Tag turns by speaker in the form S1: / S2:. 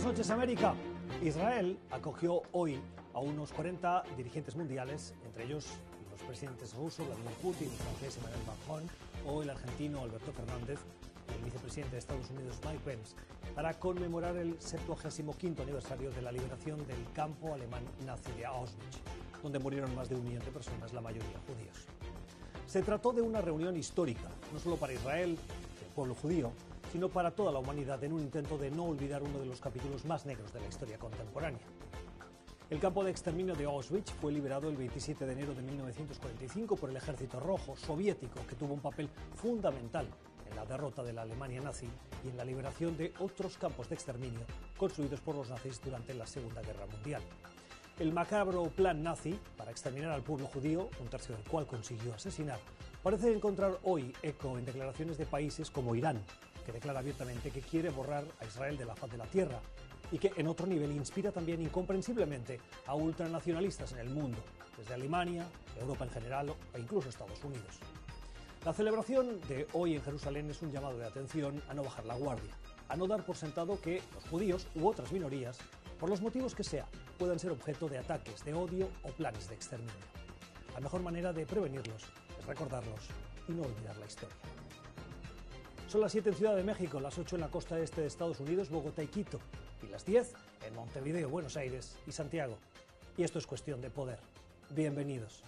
S1: Buenas noches, América. Israel acogió hoy a unos 40 dirigentes mundiales, entre ellos los presidentes rusos, Vladimir Putin, el francés Emmanuel Macron o el argentino Alberto Fernández, el vicepresidente de Estados Unidos Mike Pence, para conmemorar el 75 aniversario de la liberación del campo alemán nazi de Auschwitz, donde murieron más de un millón de personas, la mayoría judíos. Se trató de una reunión histórica, no solo para Israel, el pueblo judío, sino para toda la humanidad en un intento de no olvidar uno de los capítulos más negros de la historia contemporánea. El campo de exterminio de Auschwitz fue liberado el 27 de enero de 1945 por el ejército rojo soviético, que tuvo un papel fundamental en la derrota de la Alemania nazi y en la liberación de otros campos de exterminio construidos por los nazis durante la Segunda Guerra Mundial. El macabro plan nazi para exterminar al pueblo judío, un tercio del cual consiguió asesinar, parece encontrar hoy eco en declaraciones de países como Irán, que declara abiertamente que quiere borrar a Israel de la faz de la tierra y que en otro nivel inspira también incomprensiblemente a ultranacionalistas en el mundo, desde Alemania, Europa en general e incluso Estados Unidos. La celebración de hoy en Jerusalén es un llamado de atención a no bajar la guardia, a no dar por sentado que los judíos u otras minorías por los motivos que sea, puedan ser objeto de ataques de odio o planes de exterminio. La mejor manera de prevenirlos es recordarlos y no olvidar la historia. Son las 7 en Ciudad de México, las 8 en la costa este de Estados Unidos, Bogotá y Quito, y las 10 en Montevideo, Buenos Aires y Santiago. Y esto es cuestión de poder. Bienvenidos.